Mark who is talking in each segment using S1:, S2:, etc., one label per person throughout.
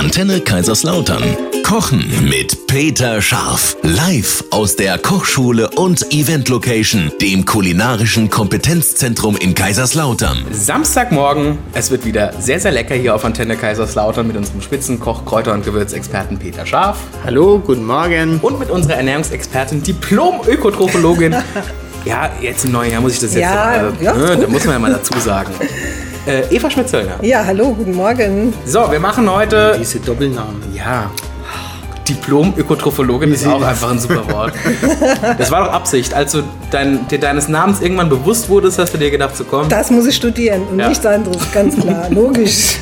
S1: Antenne Kaiserslautern. Kochen mit Peter Scharf. Live aus der Kochschule und Event Location, dem kulinarischen Kompetenzzentrum in Kaiserslautern.
S2: Samstagmorgen, es wird wieder sehr, sehr lecker hier auf Antenne Kaiserslautern mit unserem Spitzenkoch, Kräuter- und Gewürzexperten Peter Scharf.
S3: Hallo, guten Morgen.
S2: Und mit unserer Ernährungsexpertin, Diplom-Ökotrophologin. ja, jetzt im neuen Jahr muss ich das jetzt,
S4: Ja,
S2: äh,
S4: ja,
S2: ne,
S4: gut.
S2: da muss man ja mal dazu sagen. Äh, Eva Schmidt-Zöllner.
S4: Ja, hallo, guten Morgen.
S2: So, wir machen heute
S3: Diese Doppelnamen.
S2: Ja. Diplom-Ökotrophologin ist auch einfach ein super Wort. Das war doch Absicht. Als du dein, dir deines Namens irgendwann bewusst wurdest, hast du dir gedacht, so komm.
S4: Das muss ich studieren und
S2: Ja.
S4: nichts anderes, ganz klar, logisch.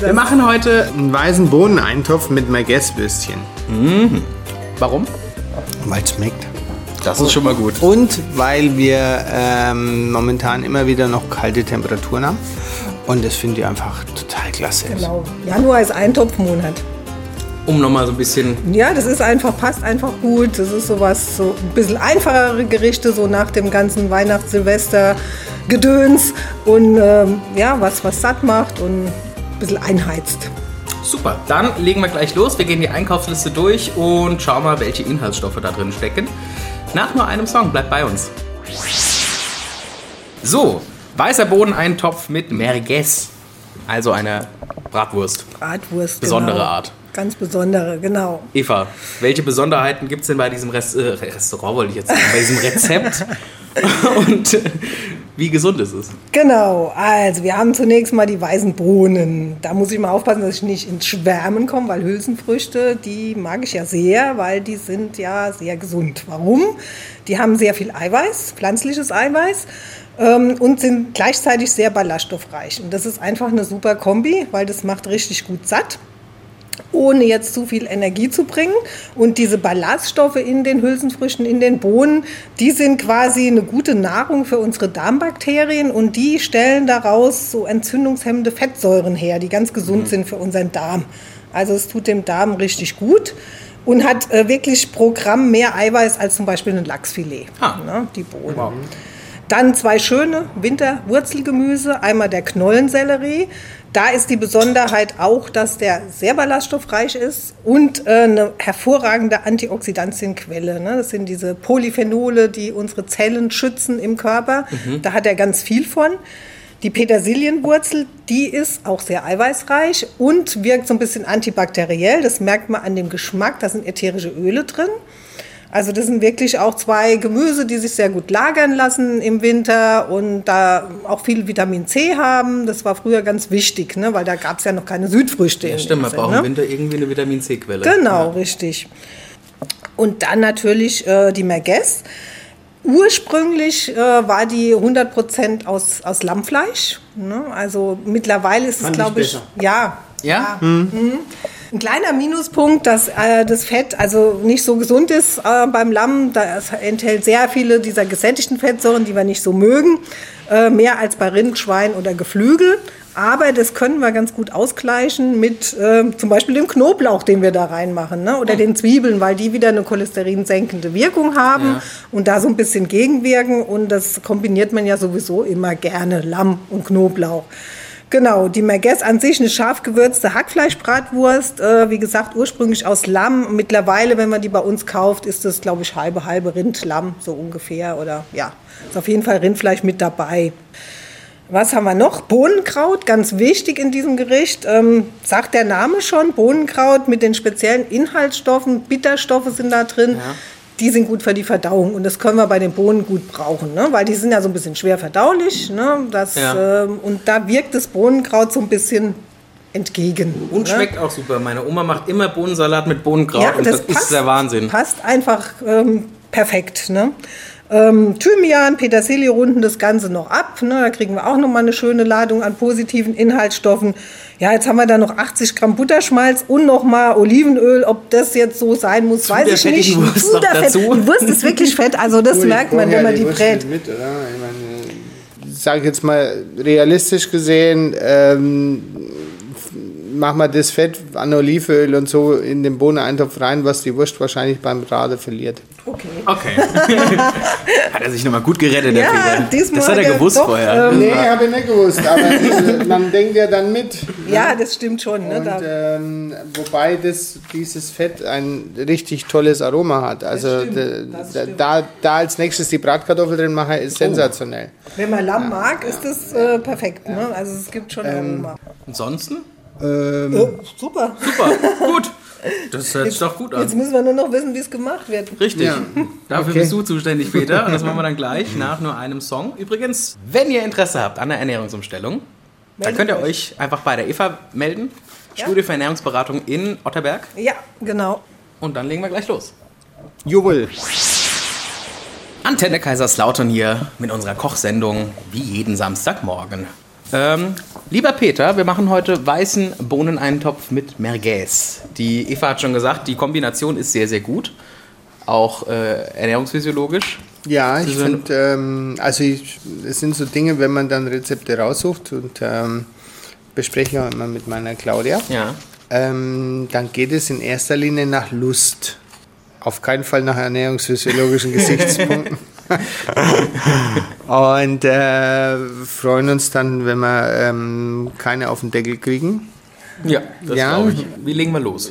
S2: Wir machen heute.
S3: Einen weißen Bohneneintopf mit Merguez-Würstchen.
S2: Warum?
S3: Weil es schmeckt.
S2: Das ist schon mal gut.
S3: Und weil wir ähm, momentan immer wieder noch kalte Temperaturen haben. Und das finde ich einfach total klasse.
S4: Genau. Januar ist Eintopfmonat.
S2: Um nochmal so ein bisschen.
S4: Ja, das ist einfach, passt einfach gut. Das ist sowas, so ein bisschen einfachere Gerichte, so nach dem ganzen Weihnachts-Silvester-Gedöns. Und ähm, ja, was, was satt macht und ein bisschen einheizt.
S2: Super. Dann legen wir gleich los. Wir gehen die Einkaufsliste durch und schauen mal, welche Inhaltsstoffe da drin stecken. Nach nur einem Song. Bleibt bei uns. So. Weißer Bohneneintopf mit Merguez. Also eine Bratwurst.
S4: Bratwurst.
S2: Besondere
S4: genau.
S2: Art.
S4: Ganz besondere, genau.
S2: Eva, welche Besonderheiten gibt es denn bei diesem Rest, äh, Restaurant, wollte ich jetzt sagen, bei diesem Rezept? Und äh, wie gesund ist es?
S4: Genau, also wir haben zunächst mal die weißen Bohnen. Da muss ich mal aufpassen, dass ich nicht ins Schwärmen komme, weil Hülsenfrüchte, die mag ich ja sehr, weil die sind ja sehr gesund. Warum? Die haben sehr viel Eiweiß, pflanzliches Eiweiß ähm, und sind gleichzeitig sehr ballaststoffreich. Und das ist einfach eine super Kombi, weil das macht richtig gut satt ohne jetzt zu viel Energie zu bringen. Und diese Ballaststoffe in den Hülsenfrüchten, in den Bohnen, die sind quasi eine gute Nahrung für unsere Darmbakterien und die stellen daraus so entzündungshemmende Fettsäuren her, die ganz gesund sind für unseren Darm. Also es tut dem Darm richtig gut und hat äh, wirklich pro Gramm mehr Eiweiß als zum Beispiel ein Lachsfilet,
S2: Ah.
S4: ne, die Bohnen.
S2: Wow.
S4: Dann zwei schöne Winterwurzelgemüse. Einmal der Knollensellerie. Da ist die Besonderheit auch, dass der sehr ballaststoffreich ist und äh, eine hervorragende Antioxidantienquelle. Ne? Das sind diese Polyphenole, die unsere Zellen schützen im Körper. Da hat er ganz viel von. Die Petersilienwurzel, die ist auch sehr eiweißreich und wirkt so ein bisschen antibakteriell. Das merkt man an dem Geschmack. Da sind ätherische Öle drin. Also das sind wirklich auch zwei Gemüse, die sich sehr gut lagern lassen im Winter und da auch viel Vitamin C haben. Das war früher ganz wichtig, ne? weil da gab es ja noch keine Südfrüchte.
S2: Ja, stimmt, man braucht
S4: ne?
S2: im Winter irgendwie eine Vitamin C-Quelle.
S4: Genau, richtig. Und dann natürlich äh, die Merguez. Ursprünglich äh, war die 100% aus, aus Lammfleisch. Ne? Also mittlerweile ist es, glaube ich,
S3: besser.
S4: ja.
S2: Ja?
S4: Mhm. Ein kleiner Minuspunkt, dass äh, das Fett also nicht so gesund ist äh, beim Lamm. Das enthält sehr viele dieser gesättigten Fettsäuren, die wir nicht so mögen. Äh, mehr als bei Rind, Schwein oder Geflügel. Aber das können wir ganz gut ausgleichen mit äh, zum Beispiel dem Knoblauch, den wir da reinmachen, ne? oder den Zwiebeln, weil die wieder eine cholesterinsenkende Wirkung haben
S2: Ja.
S4: und da so ein bisschen gegenwirken. Und das kombiniert man ja sowieso immer gerne, Lamm und Knoblauch. Genau, die Merguez an sich eine scharf gewürzte Hackfleischbratwurst, äh, wie gesagt ursprünglich aus Lamm. Mittlerweile, wenn man die bei uns kauft, ist das, glaube ich, halbe, halbe Rind, Lamm, so ungefähr. Oder ja, ist auf jeden Fall Rindfleisch mit dabei. Was haben wir noch? Bohnenkraut, ganz wichtig in diesem Gericht. Ähm, sagt der Name schon, Bohnenkraut mit den speziellen Inhaltsstoffen, Bitterstoffe sind da drin. Die sind gut für die Verdauung und das können wir bei den Bohnen gut brauchen, ne? weil die sind ja so ein bisschen schwer verdaulich. Ne? Das,
S2: Ja.
S4: ähm, und da wirkt das Bohnenkraut so ein bisschen entgegen.
S2: Und
S4: ne?
S2: schmeckt auch super. Meine Oma macht immer Bohnensalat mit Bohnenkraut und das, ist der Wahnsinn.
S4: Passt einfach ähm, perfekt. Ne? Ähm, Thymian, Petersilie runden das Ganze noch ab. Ne? Da kriegen wir auch noch mal eine schöne Ladung an positiven Inhaltsstoffen. Ja, jetzt haben wir da noch 80 Gramm Butterschmalz und noch mal Olivenöl. Ob das jetzt so sein muss, weiß
S2: der
S4: ich nicht.
S2: Wurst noch
S4: der
S2: dazu.
S4: Die Wurst ist wirklich fett. Also das merkt man, wenn man die brät.
S3: Mit, oder? Ich meine, sage jetzt mal realistisch gesehen, ähm, machen wir das Fett an Olivenöl und so in den Bohneneintopf rein, was die Wurst wahrscheinlich beim Braten verliert.
S4: Okay.
S2: Okay. hat er sich nochmal gut gerettet, der
S4: Ja,
S2: Peter.
S4: diesmal
S2: das hat er
S4: hat er
S2: gewusst
S4: doch,
S2: vorher.
S4: ähm,
S3: Nee, habe ich nicht gewusst, aber man denkt ja dann mit.
S4: Ja, das stimmt schon. Ne?
S3: Und,
S4: Da,
S3: ähm, wobei das, dieses Fett ein richtig tolles Aroma hat. Also
S4: stimmt,
S3: da-
S4: das
S3: da, da, da als nächstes die Bratkartoffel drin mache, ist sensationell.
S4: wenn man Lamm mag, ist das äh, perfekt. Ne? Also es gibt schon
S3: Ähm,
S4: Aroma.
S2: Ansonsten?
S3: Ähm,
S4: Äh, super.
S2: Super, gut. Das hört sich doch gut
S4: Jetzt
S2: an.
S4: müssen wir nur noch wissen, wie es gemacht wird.
S2: Richtig.
S3: Ja.
S2: Dafür
S3: Okay.
S2: bist du zuständig, Peter. Und das machen wir dann gleich nach nur einem Song. Übrigens, wenn ihr Interesse habt an der Ernährungsumstellung, dann
S4: Meldet
S2: könnt ihr
S4: euch.
S2: euch einfach bei der Eva melden.
S4: Ja.
S2: Studie für Ernährungsberatung in Otterberg.
S4: Ja, genau.
S2: Und dann legen wir gleich los.
S3: Jubel.
S2: Antenne Kaiserslautern hier mit unserer Kochsendung wie jeden Samstagmorgen. Ähm, lieber Peter, wir machen heute weißen Bohneneintopf mit Merguez. Die Eva hat schon gesagt, die Kombination ist sehr, sehr gut. Auch äh, ernährungsphysiologisch.
S3: Ja, ich finde, ähm, also ich, es sind so Dinge, wenn man dann Rezepte raussucht und ähm, bespreche auch immer mit meiner Claudia,
S2: Ja.
S3: ähm, dann geht es in erster Linie nach Lust. Auf keinen Fall nach ernährungsphysiologischen Gesichtspunkten. und äh, freuen uns dann, wenn wir ähm, keine auf den Deckel kriegen.
S2: Ja, das
S3: Ja.
S2: glaube ich. Wie legen wir los?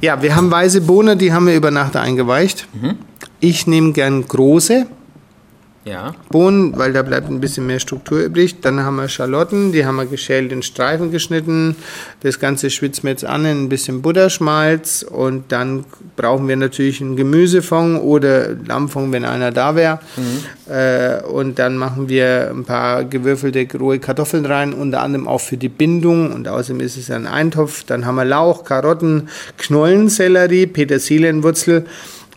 S3: Ja, wir haben weiße Bohnen, die haben wir über Nacht eingeweicht. Ich nehme gern große
S2: Ja.
S3: Bohnen, weil da bleibt ein bisschen mehr Struktur übrig. Dann haben wir Schalotten, die haben wir geschält in Streifen geschnitten. Das Ganze schwitzen wir jetzt an in ein bisschen Butterschmalz und dann brauchen wir natürlich einen Gemüsefond oder Lammfond, wenn einer da wäre. Äh, und dann machen wir ein paar gewürfelte rohe Kartoffeln rein, unter anderem auch für die Bindung und außerdem ist es ein Eintopf. Dann haben wir Lauch, Karotten, Knollensellerie, Petersilienwurzel.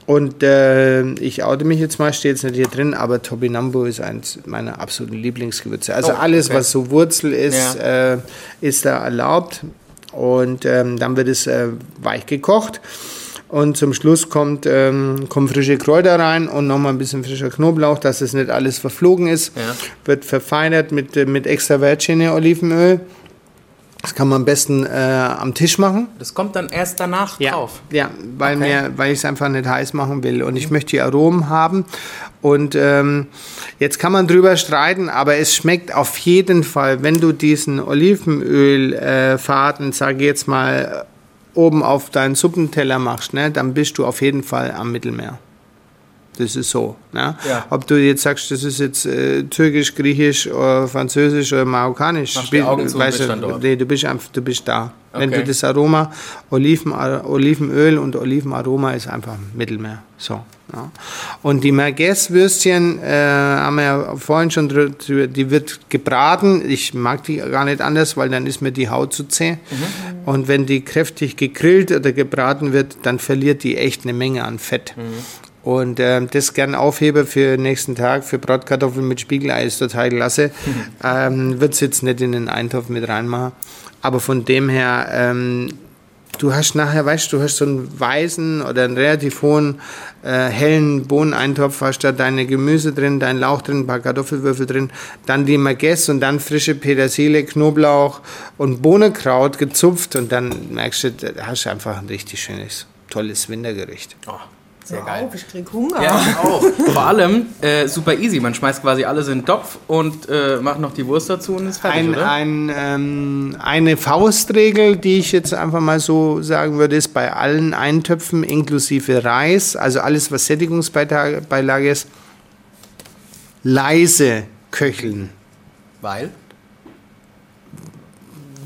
S3: Und äh, ich oute mich jetzt mal, steht jetzt nicht hier drin, aber Topinambo ist eins meiner absoluten Lieblingsgewürze. Also
S2: Oh,
S3: alles,
S2: okay.
S3: was so Wurzel ist,
S2: Ja.
S3: äh, ist da erlaubt. Und ähm, dann wird es äh, weich gekocht. Und zum Schluss kommt, ähm, kommen frische Kräuter rein und nochmal ein bisschen frischer Knoblauch, dass es nicht alles verflogen ist.
S2: Ja.
S3: Wird verfeinert mit, äh, mit extra Virginia Olivenöl. Das kann man am besten äh, am Tisch machen.
S2: Das kommt dann erst danach drauf.
S3: Ja, weil,
S2: Okay.
S3: mir, weil ich es einfach nicht heiß machen will. Und ich möchte die Aromen haben. Und ähm, jetzt kann man drüber streiten, aber es schmeckt auf jeden Fall, wenn du diesen Olivenölfaden, äh, sage ich jetzt mal, oben auf deinen Suppenteller machst, ne, dann bist du auf jeden Fall am Mittelmeer. Das ist so. Ne?
S2: Ja.
S3: Ob du jetzt sagst, das ist jetzt äh, türkisch, griechisch, oder französisch oder marokkanisch,
S2: und
S3: weißt du,
S2: dann
S3: nee, du bist einfach, du bist da. Wenn
S2: Okay.
S3: du das Aroma, Oliven, Olivenöl und Olivenaroma ist einfach Mittelmeer. So. Ja. Und die Merguez-Würstchen äh, haben wir ja vorhin schon drüber, die wird gebraten. Ich mag die gar nicht anders, weil dann ist mir die Haut zu zäh. Und wenn die kräftig gegrillt oder gebraten wird, dann verliert die echt eine Menge an Fett. Und ähm, das gern aufhebe für den nächsten Tag, für Bratkartoffeln mit Spiegelei ist total klasse. ähm, Wird es jetzt nicht in den Eintopf mit reinmachen. Aber von dem her, ähm, du hast nachher, weißt du, du hast so einen weißen oder einen relativ hohen, äh, hellen Bohneneintopf, hast da deine Gemüse drin, dein Lauch drin, ein paar Kartoffelwürfel drin, dann die Merguez und dann frische Petersilie, Knoblauch und Bohnenkraut gezupft und dann merkst du, da hast du einfach ein richtig schönes, tolles Wintergericht.
S2: Oh, sehr
S4: Hör
S2: geil.
S4: ich krieg Hunger.
S2: Ja, auch. Vor allem äh, super easy. Man schmeißt quasi alles in den Topf und äh, macht noch die Wurst dazu und ist fertig,
S3: Ein,
S2: oder?
S3: ein, ähm, eine Faustregel, die ich jetzt einfach mal so sagen würde, ist bei allen Eintöpfen inklusive Reis, also alles, was Sättigungsbeilage ist, leise köcheln.
S2: Weil?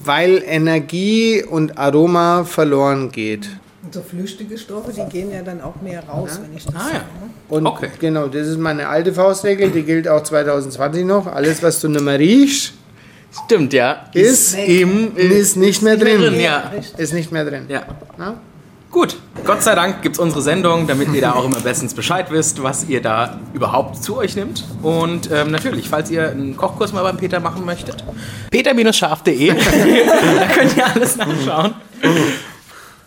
S3: Weil Energie und Aroma verloren geht.
S4: Und so flüchtige Stoffe, die gehen ja dann auch mehr raus, wenn ich das
S2: Ah
S4: sage.
S2: ja.
S4: ne?
S3: Und
S2: Okay.
S3: genau, das ist meine alte Faustregel, die gilt auch 2020 noch. Alles, was du nicht mehr riechst,
S2: Stimmt, ja.
S3: ist,
S4: weg.
S2: Im,
S3: ist nicht mehr drin.
S2: drin, ja.
S3: Ist nicht mehr drin.
S2: Ja.
S3: Ja?
S2: Gut, Gott sei Dank gibt es unsere Sendung, damit ihr da auch immer bestens Bescheid wisst, was ihr da überhaupt zu euch nimmt. Und ähm, natürlich, falls ihr einen Kochkurs mal beim Peter machen möchtet, peter-scharf.de, da könnt ihr alles nachschauen.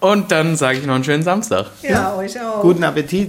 S2: Und dann sage ich noch einen schönen Samstag.
S4: Ja, euch auch.
S3: Guten Appetit.